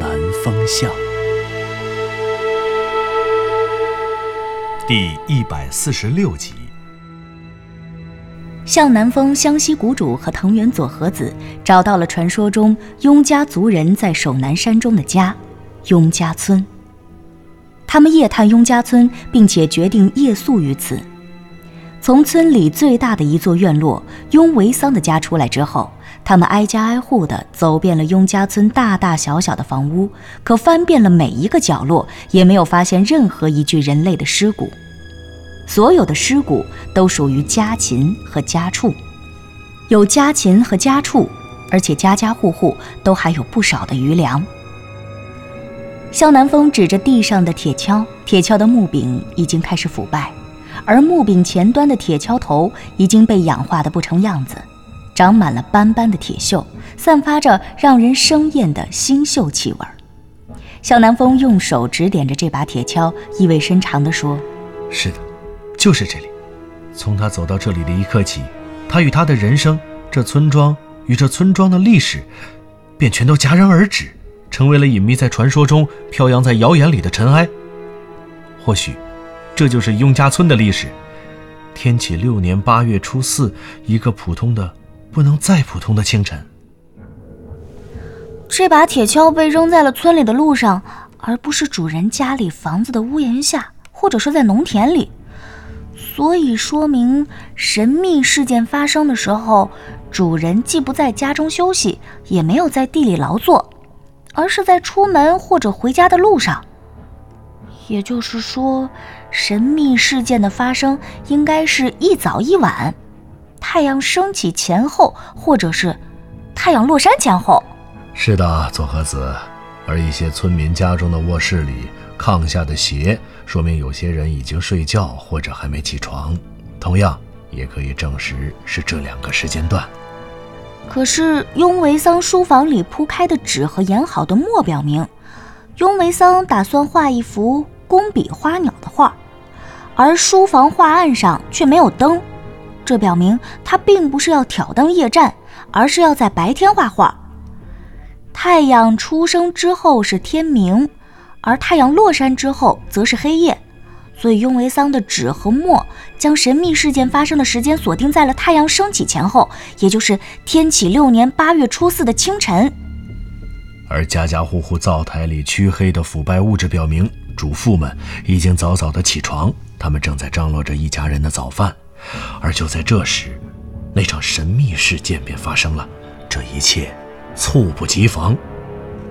南风向》第一百四十六集。向南风湘西谷主和藤原佐和子找到了传说中雍家族人在守南山中的家——雍家村。他们夜探雍家村，并且决定夜宿于此。从村里最大的一座院落雍维桑的家出来之后，他们挨家挨户地走遍了雍家村大大小小的房屋，可翻遍了每一个角落，也没有发现任何一具人类的尸骨。所有的尸骨都属于家禽和家畜，有家禽和家畜，而且家家户户都还有不少的余粮。向南风指着地上的铁锹，铁锹的木柄已经开始腐败，而木柄前端的铁锹头已经被氧化的不成样子，长满了斑斑的铁锈，散发着让人生厌的腥锈气味儿。向南风用手指点着这把铁锹，意味深长地说：“是的，就是这里。从他走到这里的一刻起，他与他的人生、这村庄与这村庄的历史，便全都戛然而止，成为了隐秘在传说中、飘扬在谣言里的尘埃。或许，这就是雍家村的历史。天启六年八月初四，一个普通的、不能再普通的清晨。这把铁锹被扔在了村里的路上，而不是主人家里房子的屋檐下，或者是在农田里。所以说明神秘事件发生的时候，主人既不在家中休息，也没有在地里劳作，而是在出门或者回家的路上。也就是说，神秘事件的发生应该是一早一晚，太阳升起前后，或者是太阳落山前后。是的，佐和子。而一些村民家中的卧室里，炕下的鞋，说明有些人已经睡觉或者还没起床。同样，也可以证实是这两个时间段。可是雍维桑书房里铺开的纸和研好的墨表明，雍维桑打算画一幅工笔花鸟的画，而书房画案上却没有灯，这表明他并不是要挑灯夜战，而是要在白天画画。太阳出生之后是天明，而太阳落山之后则是黑夜，所以雍维桑的纸和墨将神秘事件发生的时间锁定在了太阳升起前后，也就是天启六年八月初四的清晨。而家家户户灶台里黢黑的腐败物质表明，主妇们已经早早的起床，他们正在张罗着一家人的早饭。而就在这时，那场神秘事件便发生了，这一切猝不及防。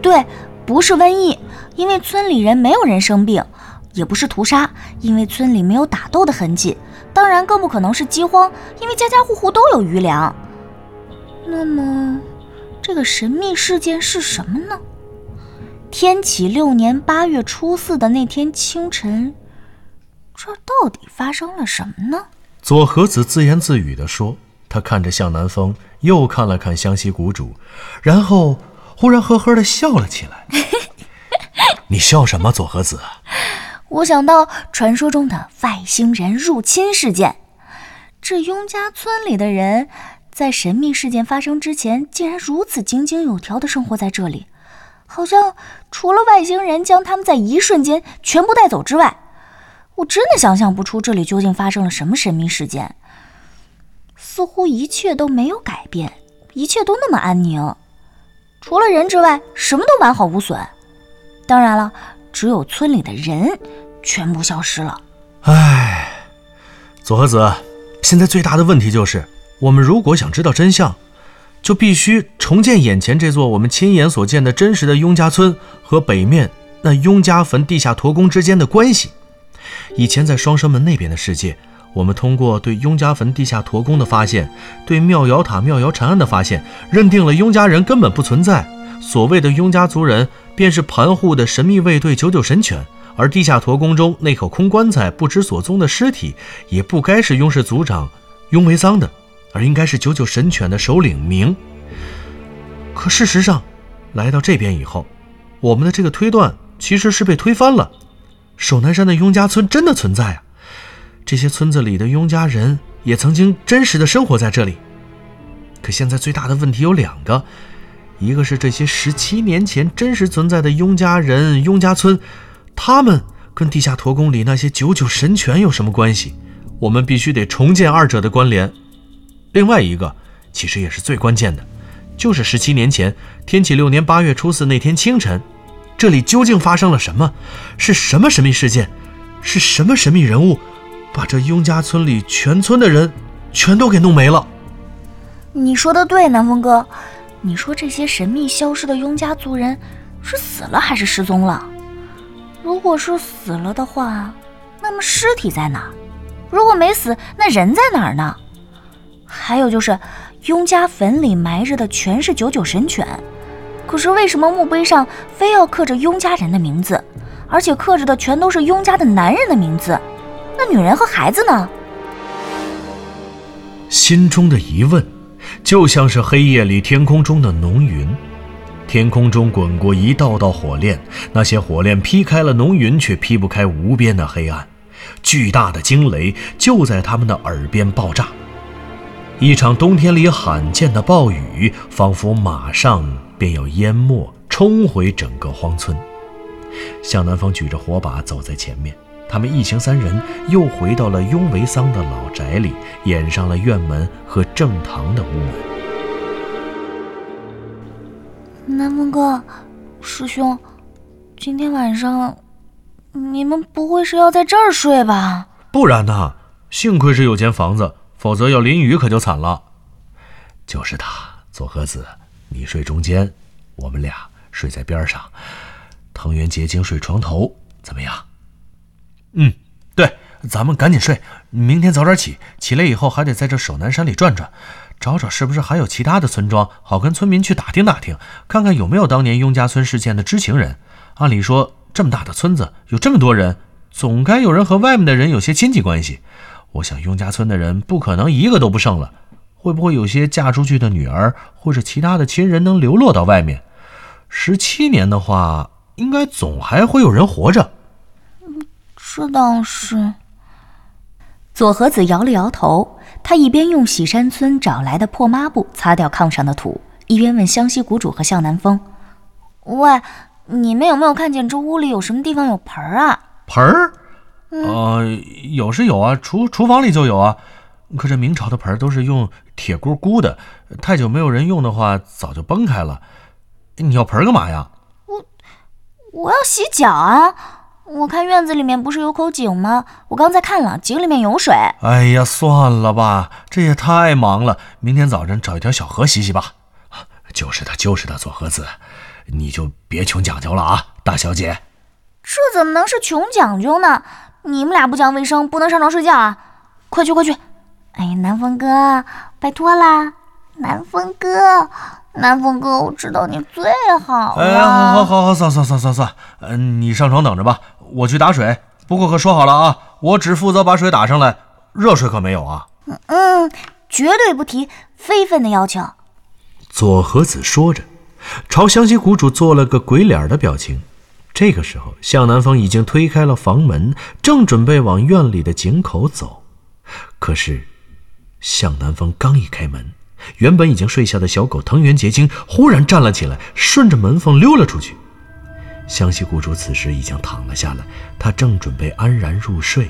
对，不是瘟疫，因为村里人没有人生病；也不是屠杀，因为村里没有打斗的痕迹；当然，更不可能是饥荒，因为家家户户都有余粮。那么，这个神秘事件是什么呢？天启六年八月初四的那天清晨，这到底发生了什么呢？佐和子自言自语地说：“他看着向南风，又看了看湘西谷主，然后忽然呵呵地笑了起来。你笑什么，左和子？我想到传说中的外星人入侵事件。这雍家村里的人，在神秘事件发生之前，竟然如此井井有条地生活在这里，好像除了外星人将他们在一瞬间全部带走之外，我真的想象不出这里究竟发生了什么神秘事件。似乎一切都没有改变，一切都那么安宁，除了人之外，什么都完好无损。当然了，只有村里的人全部消失了。唉，佐和子，现在最大的问题就是，我们如果想知道真相，就必须重建眼前这座我们亲眼所见的真实的雍家村和北面那雍家坟地下驼宫之间的关系。以前在双生门那边的世界，我们通过对雍家坟地下驼宫的发现，对妙瑶塔妙瑶禅案的发现，认定了雍家人根本不存在。所谓的雍家族人，便是盘户的神秘卫队九九神犬。而地下驼宫中那口空棺材不知所踪的尸体，也不该是雍氏族长雍维桑的，而应该是九九神犬的首领明。可事实上，来到这边以后，我们的这个推断其实是被推翻了。守南山的雍家村真的存在啊！这些村子里的雍家人也曾经真实的生活在这里。可现在最大的问题有两个，一个是这些十七年前真实存在的雍家人、雍家村。他们跟地下驼宫里那些九九神犬有什么关系？我们必须得重建二者的关联。另外一个，其实也是最关键的，就是十七年前天启六年八月初四那天清晨，这里究竟发生了什么？是什么神秘事件？是什么神秘人物，把这雍家村里全村的人全都给弄没了？你说的对，南风哥。你说这些神秘消失的雍家族人是死了还是失踪了？如果是死了的话，那么尸体在哪？如果没死，那人在哪儿呢？还有就是，雍家坟里埋着的全是九九神犬，可是为什么墓碑上非要刻着雍家人的名字，而且刻着的全都是雍家的男人的名字？那女人和孩子呢？心中的疑问，就像是黑夜里天空中的浓云。天空中滚过一道道火链，那些火链劈开了浓云，却劈不开无边的黑暗。巨大的惊雷就在他们的耳边爆炸，一场冬天里罕见的暴雨，仿佛马上便要淹没、冲毁整个荒村。向南风举着火把走在前面，他们一行三人又回到了雍维桑的老宅里，掩上了院门和正堂的屋门。南风哥，师兄，今天晚上你们不会是要在这儿睡吧？不然呢？幸亏是有间房子，否则要淋雨可就惨了。就是他，左和子，你睡中间，我们俩睡在边上。藤原结晶睡床头，怎么样？嗯，对，咱们赶紧睡，明天早点起。起来以后还得在这守南山里转转。找找是不是还有其他的村庄，好跟村民去打听打听，看看有没有当年雍家村事件的知情人。按理说，这么大的村子，有这么多人，总该有人和外面的人有些亲戚关系。我想雍家村的人不可能一个都不剩了，会不会有些嫁出去的女儿或者其他的亲人能流落到外面？十七年的话，应该总还会有人活着。这倒是。左和子摇了摇头。他一边用喜山村找来的破抹布擦掉炕上的土，一边问湘西谷主和向南风：“喂，你们有没有看见这屋里有什么地方有盆儿啊？”“盆儿？呃，有是有啊，厨厨房里就有啊。可这明朝的盆儿都是用铁箍箍的，太久没有人用的话，早就崩开了。你要盆儿干嘛呀？”“我我要洗脚啊。”我看院子里面不是有口井吗？我刚才看了，井里面有水。哎呀，算了吧，这也太忙了。明天早晨找一条小河洗洗吧。就是的，就是的，左和子，你就别穷讲究了啊，大小姐。这怎么能是穷讲究呢？你们俩不讲卫生，不能上床睡觉啊！快去，快去！哎呀，南风哥，拜托啦，南风哥。南风哥，我知道你最好了。哎，好好好好，算算算算算，嗯，你上床等着吧，我去打水。不过可说好了啊，我只负责把水打上来，热水可没有啊。嗯，绝对不提非分的要求。左和子说着，朝湘西谷主做了个鬼脸的表情。这个时候，向南风已经推开了房门，正准备往院里的井口走。可是，向南风刚一开门。原本已经睡下的小狗藤原结晶忽然站了起来，顺着门缝溜了出去。湘西谷主此时已经躺了下来，他正准备安然入睡，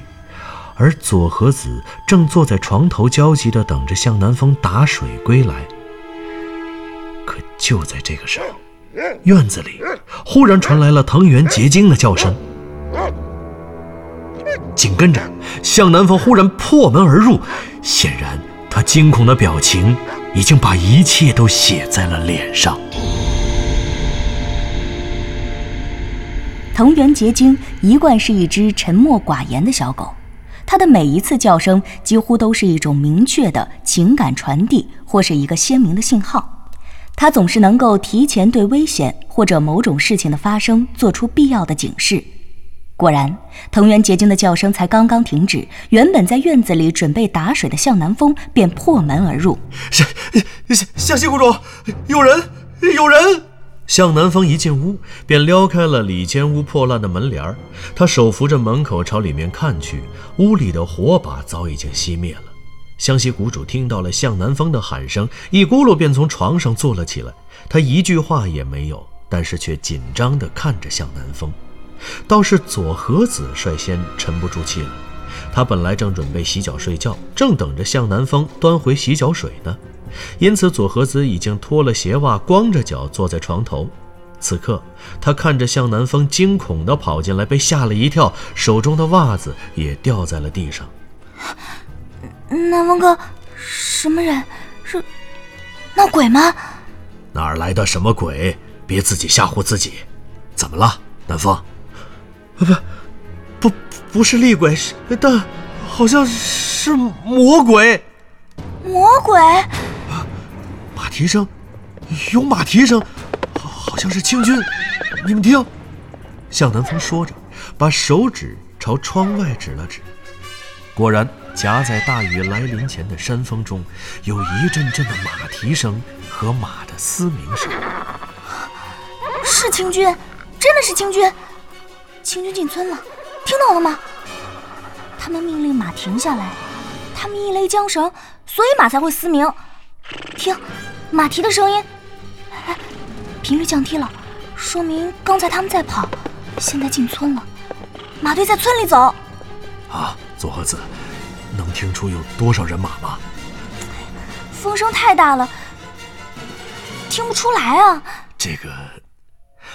而佐和子正坐在床头焦急地等着向南风打水归来。可就在这个时候，院子里忽然传来了藤原结晶的叫声，紧跟着向南风忽然破门而入，显然他惊恐的表情。已经把一切都写在了脸上。藤原结晶一贯是一只沉默寡言的小狗，它的每一次叫声几乎都是一种明确的情感传递或是一个鲜明的信号。它总是能够提前对危险或者某种事情的发生做出必要的警示。果然，藤原结晶的叫声才刚刚停止，原本在院子里准备打水的向南风便破门而入。向向西谷主，有人，有人！向南风一进屋，便撩开了里间屋破烂的门帘儿。他手扶着门口朝里面看去，屋里的火把早已经熄灭了。湘西谷主听到了向南风的喊声，一咕噜便从床上坐了起来。他一句话也没有，但是却紧张地看着向南风。倒是左和子率先沉不住气了，他本来正准备洗脚睡觉，正等着向南风端回洗脚水呢。因此，左和子已经脱了鞋袜，光着脚坐在床头。此刻，他看着向南风惊恐地跑进来，被吓了一跳，手中的袜子也掉在了地上。南风哥，什么人？是闹鬼吗？哪儿来的什么鬼？别自己吓唬自己。怎么了，南风？不，不，不是厉鬼，是但好像是魔鬼。魔鬼？马蹄声，有马蹄声，好好像是清军。你们听。向南风说着，把手指朝窗外指了指。果然，夹在大雨来临前的山风中，有一阵阵的马蹄声和马的嘶鸣声。是清军，真的是清军。清军进村了，听到了吗？他们命令马停下来，他们一勒缰绳，所以马才会嘶鸣。听，马蹄的声音，哎，频率降低了，说明刚才他们在跑，现在进村了，马队在村里走。啊，左和子，能听出有多少人马吗？风声太大了，听不出来啊。这个，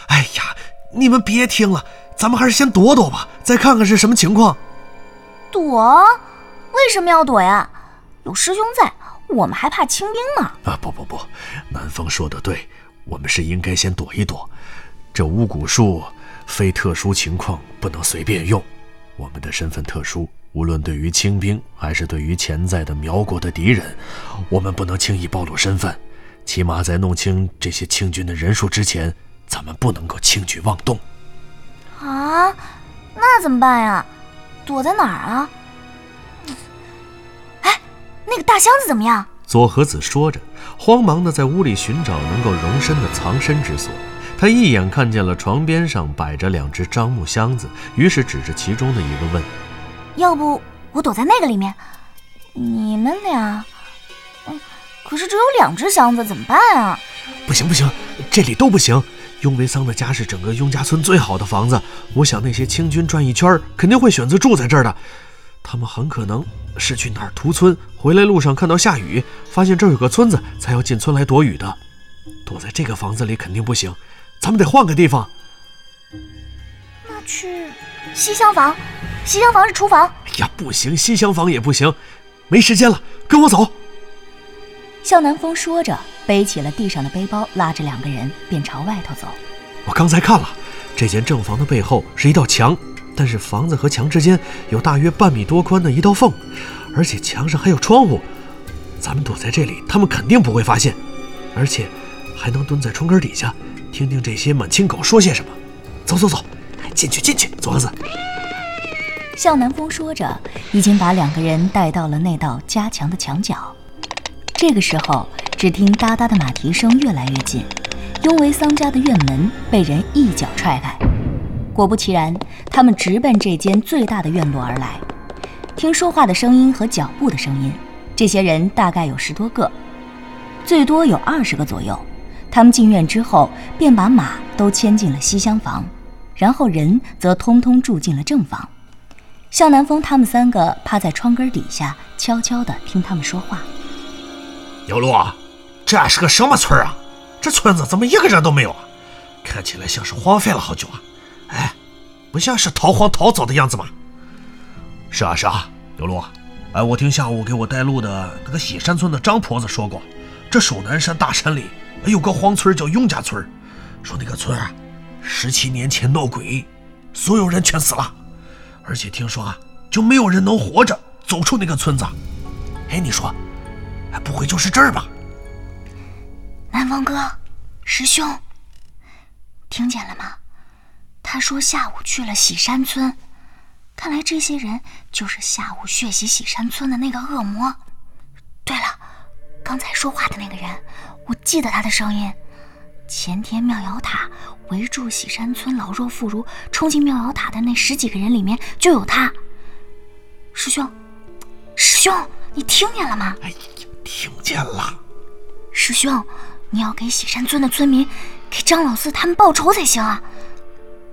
哎呀，你们别听了。咱们还是先躲躲吧，再看看是什么情况。躲？为什么要躲呀？有师兄在，我们还怕清兵呢。啊，不不不，南风说的对，我们是应该先躲一躲。这巫蛊术非特殊情况不能随便用，我们的身份特殊，无论对于清兵还是对于潜在的苗国的敌人，我们不能轻易暴露身份。起码在弄清这些清军的人数之前，咱们不能够轻举妄动。啊，那怎么办呀？躲在哪儿啊？哎，那个大箱子怎么样？左和子说着，慌忙的在屋里寻找能够容身的藏身之所。他一眼看见了床边上摆着两只樟木箱子，于是指着其中的一个问：“要不我躲在那个里面？你们俩……嗯，可是只有两只箱子，怎么办啊？”“不行不行，这里都不行。”雍维桑的家是整个雍家村最好的房子，我想那些清军转一圈肯定会选择住在这儿的。他们很可能是去哪儿屠村，回来路上看到下雨，发现这儿有个村子，才要进村来躲雨的。躲在这个房子里肯定不行，咱们得换个地方。那去西厢房？西厢房是厨房。哎呀，不行，西厢房也不行，没时间了，跟我走。向南风说着，背起了地上的背包，拉着两个人便朝外头走。我刚才看了，这间正房的背后是一道墙，但是房子和墙之间有大约半米多宽的一道缝，而且墙上还有窗户。咱们躲在这里，他们肯定不会发现，而且还能蹲在窗根底下，听听这些满清狗说些什么。走走走，进去进去，左子。向南风说着，已经把两个人带到了那道加强的墙角。这个时候，只听哒哒的马蹄声越来越近，雍维桑家的院门被人一脚踹开。果不其然，他们直奔这间最大的院落而来。听说话的声音和脚步的声音，这些人大概有十多个，最多有二十个左右。他们进院之后，便把马都牵进了西厢房，然后人则通通住进了正房。向南风他们三个趴在窗根底下，悄悄地听他们说话。小路，这是个什么村啊？这村子怎么一个人都没有啊？看起来像是荒废了好久啊！哎，不像是逃荒逃走的样子吗？是啊是啊，刘路，哎，我听下午给我带路的那个喜山村的张婆子说过，这守南山大山里有个荒村叫雍家村，说那个村啊，十七年前闹鬼，所有人全死了，而且听说啊，就没有人能活着走出那个村子。哎，你说？不会就是这儿吧？南风哥，师兄，听见了吗？他说下午去了喜山村，看来这些人就是下午血洗喜山村的那个恶魔。对了，刚才说话的那个人，我记得他的声音。前天妙瑶塔围住喜山村老弱妇孺，冲进妙瑶塔的那十几个人里面就有他。师兄，师兄，你听见了吗？哎呀，听见了。师兄，你要给喜山村的村民，给张老四他们报仇才行啊！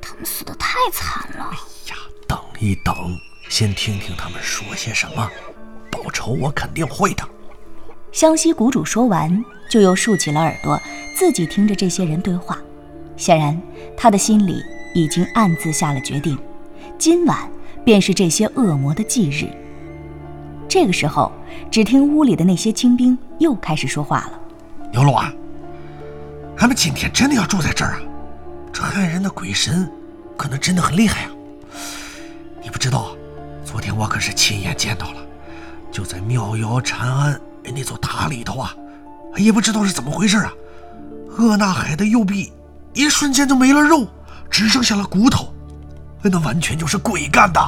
他们死的太惨了。哎呀，等一等，先听听他们说些什么。报仇我肯定会的。湘西谷主说完，就又竖起了耳朵。自己听着这些人对话，显然他的心里已经暗自下了决定，今晚便是这些恶魔的忌日。这个时候，只听屋里的那些清兵又开始说话了：“牛龙啊，俺们今天真的要住在这儿啊？这害人的鬼神可能真的很厉害啊！你不知道，昨天我可是亲眼见到了，就在妙瑶禅庵那座塔里头啊，也不知道是怎么回事啊。”厄纳海的右臂一瞬间就没了肉，只剩下了骨头，那完全就是鬼干的！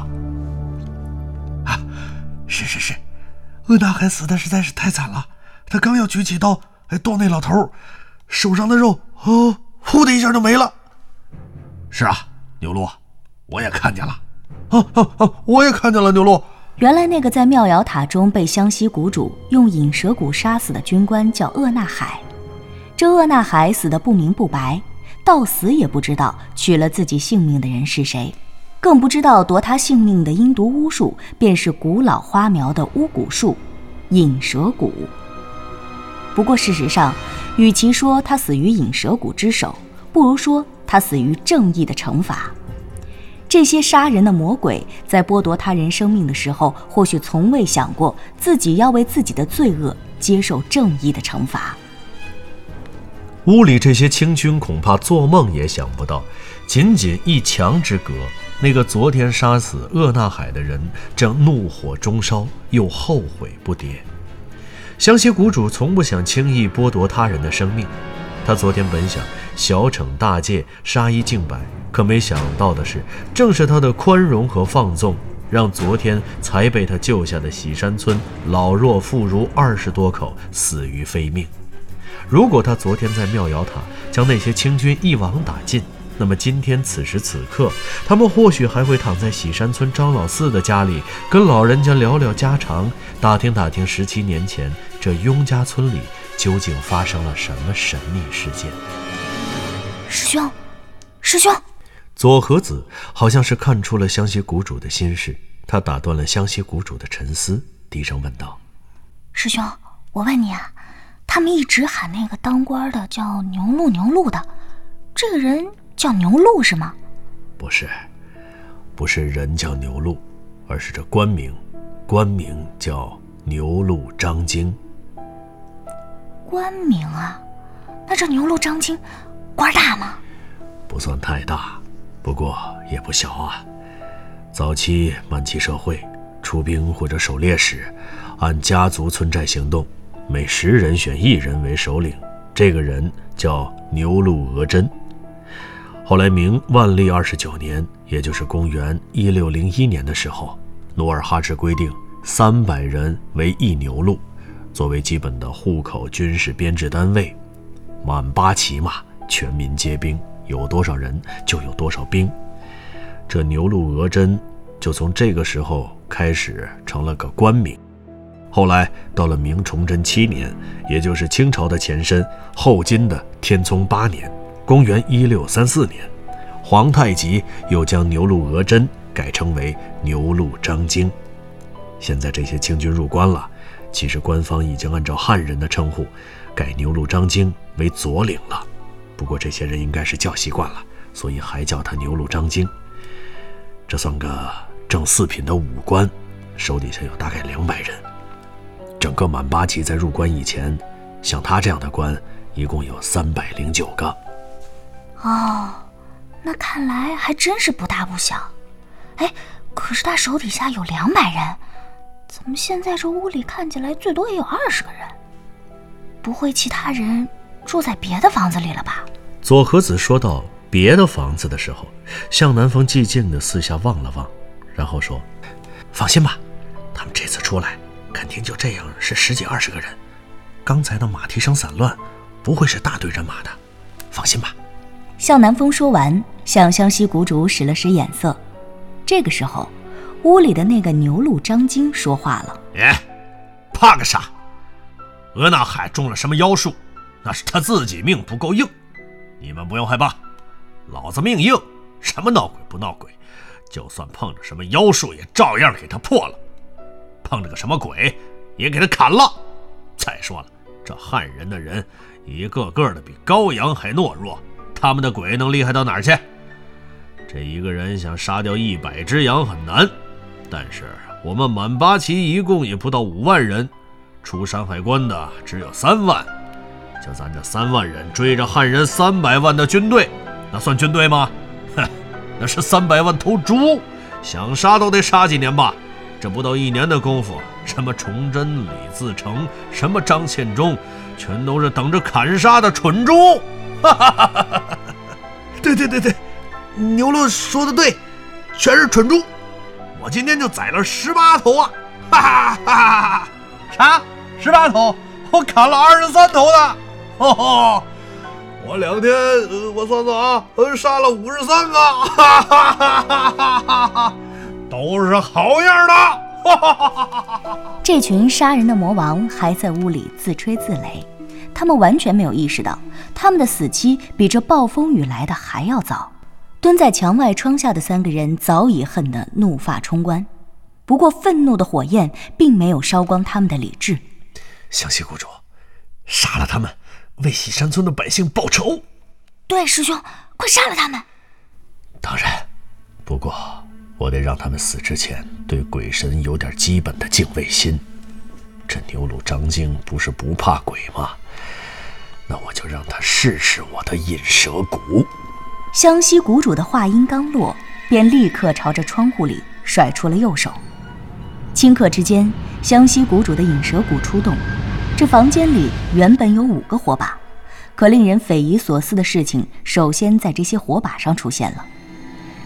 是是是，厄纳海死的实在是太惨了。他刚要举起刀来剁那老头，手上的肉哦，呼的一下就没了。是啊，牛鹿，我也看见了。啊啊啊！我也看见了，牛鹿。原来那个在妙瑶塔中被湘西谷主用引蛇骨杀死的军官叫厄纳海。这厄纳海死的不明不白，到死也不知道取了自己性命的人是谁，更不知道夺他性命的阴毒巫术便是古老花苗的巫蛊术——引蛇蛊。不过事实上，与其说他死于引蛇蛊之手，不如说他死于正义的惩罚。这些杀人的魔鬼在剥夺他人生命的时候，或许从未想过自己要为自己的罪恶接受正义的惩罚。屋里这些清军恐怕做梦也想不到，仅仅一墙之隔，那个昨天杀死厄纳海的人正怒火中烧，又后悔不迭。湘西谷主从不想轻易剥夺他人的生命，他昨天本想小惩大戒，杀一儆百，可没想到的是，正是他的宽容和放纵，让昨天才被他救下的喜山村老弱妇孺二十多口死于非命。如果他昨天在妙瑶塔将那些清军一网打尽，那么今天此时此刻，他们或许还会躺在喜山村张老四的家里，跟老人家聊聊家常，打听打听十七年前这雍家村里究竟发生了什么神秘事件。师兄，师兄，左和子好像是看出了湘西谷主的心事，他打断了湘西谷主的沉思，低声问道：“师兄，我问你啊。”他们一直喊那个当官的叫牛鹿牛鹿的，这个人叫牛鹿是吗？不是，不是人叫牛鹿，而是这官名，官名叫牛鹿张京。官名啊，那这牛鹿张京官大吗？不算太大，不过也不小啊。早期满清社会，出兵或者狩猎时，按家族村寨行动。每十人选一人为首领，这个人叫牛鹿额真。后来明万历二十九年，也就是公元一六零一年的时候，努尔哈赤规定三百人为一牛鹿，作为基本的户口军事编制单位，满八骑马，全民皆兵，有多少人就有多少兵。这牛鹿额真就从这个时候开始成了个官名。后来到了明崇祯七年，也就是清朝的前身后金的天聪八年，公元一六三四年，皇太极又将牛鹿额真改称为牛鹿张京。现在这些清军入关了，其实官方已经按照汉人的称呼，改牛鹿张京为左领了。不过这些人应该是叫习惯了，所以还叫他牛鹿张京。这算个正四品的武官，手底下有大概两百人。整个满八旗在入关以前，像他这样的官，一共有三百零九个。哦，那看来还真是不大不小。哎，可是他手底下有两百人，怎么现在这屋里看起来最多也有二十个人？不会其他人住在别的房子里了吧？左和子说到别的房子的时候，向南风寂静的四下望了望，然后说：“放心吧，他们这次出来，肯定就这样是十几二十个人。刚才的马蹄声散乱，不会是大队人马的。放心吧。”向南风说完，向湘西谷主使了使眼色。这个时候，屋里的那个牛鹿张京说话了：“哎，怕个啥？额那海中了什么妖术？那是他自己命不够硬。你们不用害怕，老子命硬，什么闹鬼不闹鬼，就算碰着什么妖术，也照样给他破了；碰着个什么鬼，也给他砍了。再说了，这汉人的人一个个的比羔羊还懦弱。”他们的鬼能厉害到哪儿去？这一个人想杀掉一百只羊很难，但是我们满八旗一共也不到五万人，出山海关的只有三万，就咱这三万人追着汉人三百万的军队，那算军队吗？哼，那是三百万头猪，想杀都得杀几年吧？这不到一年的功夫，什么崇祯、李自成，什么张献忠，全都是等着砍杀的蠢猪。哈哈哈哈哈！对对对对，牛鹿说的对，全是蠢猪。我今天就宰了十八头啊！哈哈哈哈哈！啥？十八头？我砍了二十三头呢！哦吼！我两天，我算算啊，杀了五十三个！哈哈哈哈哈哈！都是好样的！哈哈哈哈哈哈！这群杀人的魔王还在屋里自吹自擂。他们完全没有意识到，他们的死期比这暴风雨来的还要早。蹲在墙外窗下的三个人早已恨得怒发冲冠，不过愤怒的火焰并没有烧光他们的理智。湘西谷主，杀了他们，为喜山村的百姓报仇。对，师兄，快杀了他们。当然，不过我得让他们死之前对鬼神有点基本的敬畏心。这牛鲁张京不是不怕鬼吗？那我就让他试试我的引蛇蛊。湘西谷主的话音刚落，便立刻朝着窗户里甩出了右手。顷刻之间，湘西谷主的引蛇蛊出动。这房间里原本有五个火把，可令人匪夷所思的事情首先在这些火把上出现了。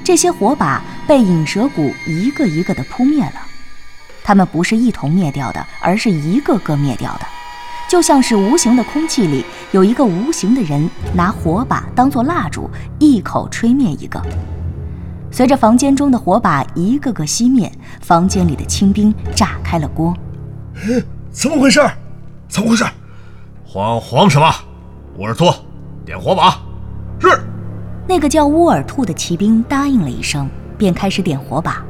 这些火把被引蛇蛊一个一个的扑灭了。它们不是一同灭掉的，而是一个个灭掉的。就像是无形的空气里有一个无形的人拿火把当做蜡烛，一口吹灭一个。随着房间中的火把一个个熄灭，房间里的清兵炸开了锅。怎么回事？怎么回事？慌慌什么？乌尔兔，点火把。是。那个叫乌尔兔的骑兵答应了一声，便开始点火把。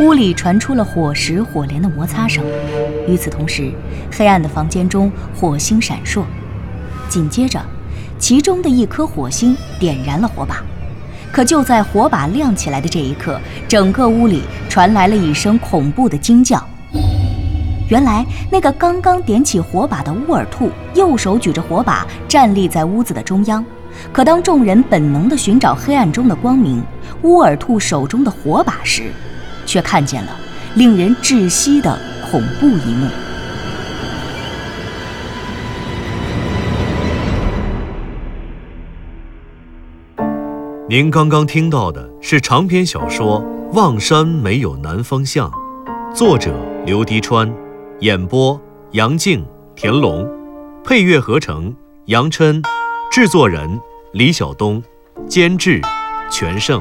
屋里传出了火石火镰的摩擦声，与此同时，黑暗的房间中火星闪烁。紧接着，其中的一颗火星点燃了火把。可就在火把亮起来的这一刻，整个屋里传来了一声恐怖的惊叫。原来，那个刚刚点起火把的乌尔兔，右手举着火把，站立在屋子的中央。可当众人本能地寻找黑暗中的光明，乌尔兔手中的火把时，却看见了令人窒息的恐怖一幕。您刚刚听到的是长篇小说《望山没有南方向》，作者刘迪川，演播杨静、田龙，配乐合成杨琛，制作人李晓东，监制全胜。